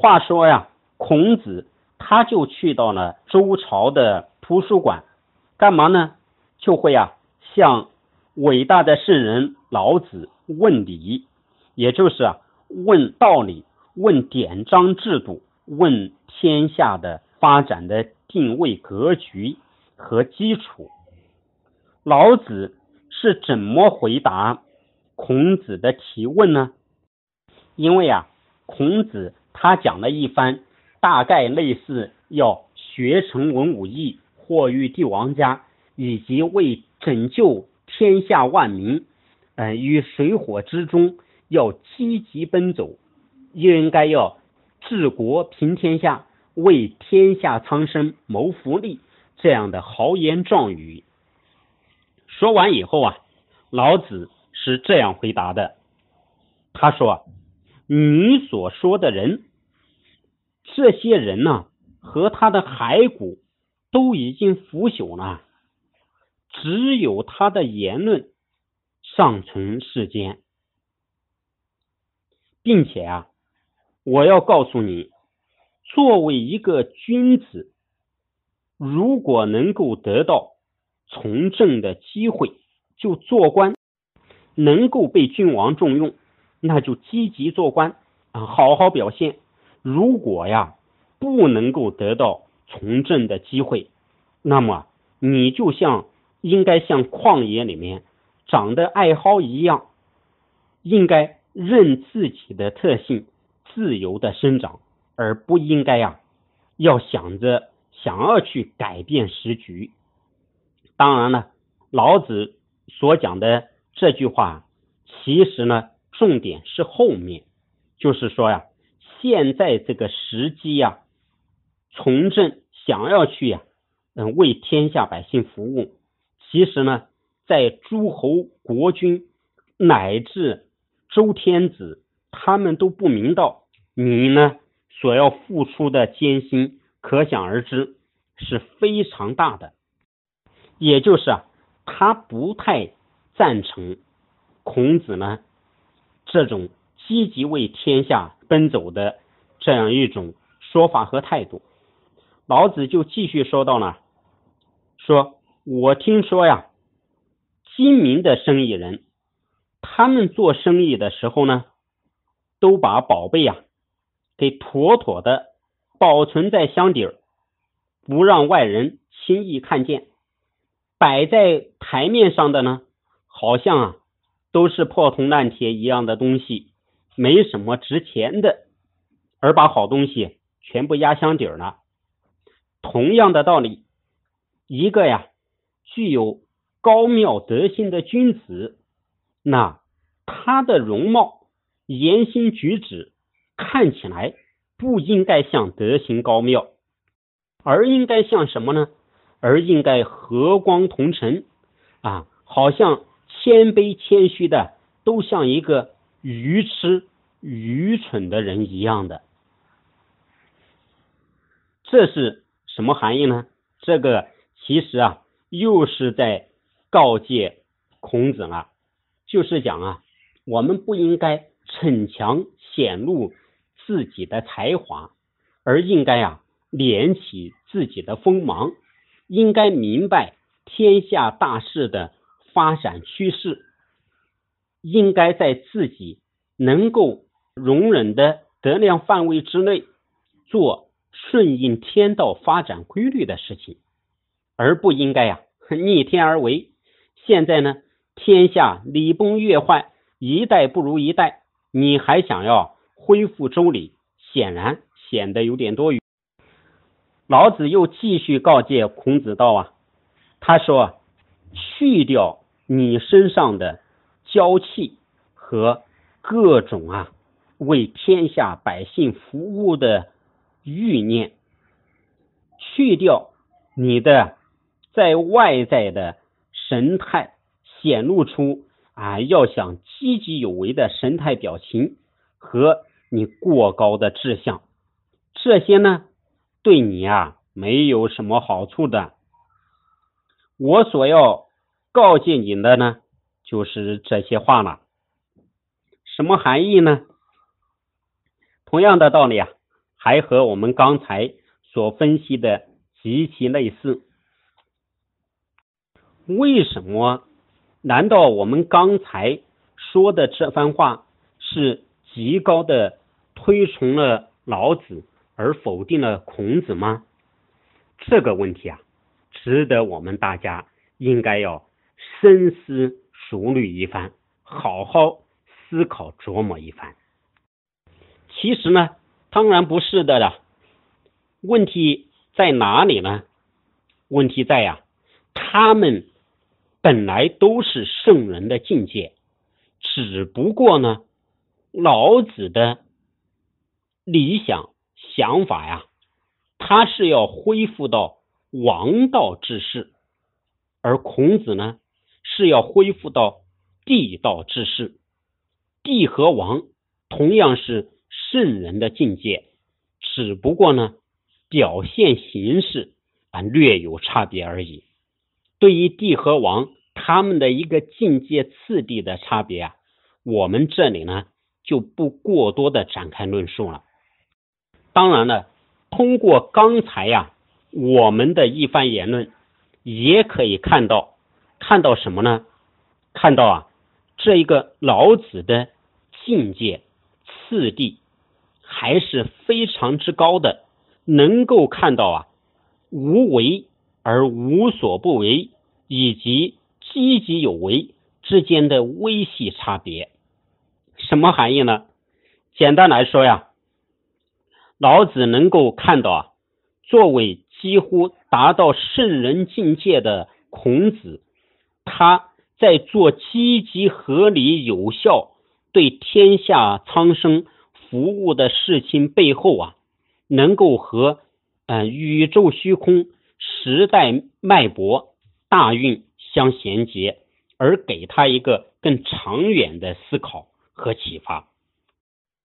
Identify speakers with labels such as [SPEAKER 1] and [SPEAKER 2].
[SPEAKER 1] 话说呀，孔子他就去到了周朝的图书馆，干嘛呢？就会啊向伟大的圣人老子问礼，也就是啊问道理、问典章制度、问天下的发展的定位格局和基础。老子是怎么回答孔子的提问呢？因为啊，孔子他讲了一番，大概类似要学成文武艺，或于帝王家，以及为拯救天下万民，嗯，于水火之中要积极奔走，应该要治国平天下，为天下苍生谋福利，这样的豪言壮语。说完以后啊，老子是这样回答的：“他说，你所说的人，这些人呢，和他的骸骨都已经腐朽了，只有他的言论尚存世间，并且啊，我要告诉你，作为一个君子，如果能够得到。”从政的机会就做官，能够被君王重用，那就积极做官啊，好好表现。如果呀不能够得到从政的机会，那么你就像应该像旷野里面长的艾蒿一样，应该任自己的特性自由的生长，而不应该呀要想着想要去改变时局。当然了，老子所讲的这句话，其实呢，重点是后面，就是说呀，现在这个时机呀，从政想要去呀，嗯，为天下百姓服务，其实呢，在诸侯国君乃至周天子，他们都不明道，你呢所要付出的艰辛，可想而知，是非常大的。也就是啊，他不太赞成孔子呢这种积极为天下奔走的这样一种说法和态度。老子就继续说到了，说我听说呀，精明的生意人，他们做生意的时候呢，都把宝贝呀给妥妥的保存在箱底儿，不让外人轻易看见。摆在台面上的呢，好像啊都是破铜烂铁一样的东西，没什么值钱的，而把好东西全部压箱底儿了。同样的道理，一个呀具有高妙德性的君子，那他的容貌、言行举止看起来不应该像德行高妙，而应该像什么呢？而应该和光同尘啊，好像谦卑谦虚的，都像一个愚痴愚蠢的人一样的。这是什么含义呢？这个其实啊，又是在告诫孔子了，就是讲啊，我们不应该逞强显露自己的才华，而应该啊，敛起自己的锋芒。应该明白天下大势的发展趋势，应该在自己能够容忍的德量范围之内，做顺应天道发展规律的事情，而不应该呀 逆天而为。现在呢，天下礼崩乐坏，一代不如一代，你还想要恢复周礼，显然显得有点多余。老子又继续告诫孔子道啊，他说：“去掉你身上的娇气和各种啊为天下百姓服务的欲念，去掉你的在外在的神态，显露出啊要想积极有为的神态表情和你过高的志向，这些呢。”对你啊，没有什么好处的。我所要告诫你的呢，就是这些话了。什么含义呢？同样的道理啊，还和我们刚才所分析的极其类似。为什么？难道我们刚才说的这番话是极高的推崇了老子，而否定了孔子吗？这个问题啊，值得我们大家应该要深思熟虑一番，好好思考琢磨一番。其实呢，当然不是的了。问题在哪里呢？问题在呀，他们本来都是圣人的境界，只不过呢，老子的理想想法呀。他是要恢复到王道之势，而孔子呢是要恢复到地道之势。帝和王同样是圣人的境界，只不过呢表现形式啊略有差别而已。对于帝和王他们的一个境界次第的差别啊，我们这里呢就不过多的展开论述了。当然了。通过刚才呀，我们的一番言论，也可以看到，看到什么呢？看到啊，这一个老子的境界次第还是非常之高的，能够看到啊，无为而无所不为，以及积极有为之间的微细差别。什么含义呢？简单来说呀。老子能够看到啊，作为几乎达到圣人境界的孔子，他在做积极、合理、有效对天下苍生服务的事情背后啊，能够和嗯宇宙虚空、时代脉搏、大运相衔接，而给他一个更长远的思考和启发。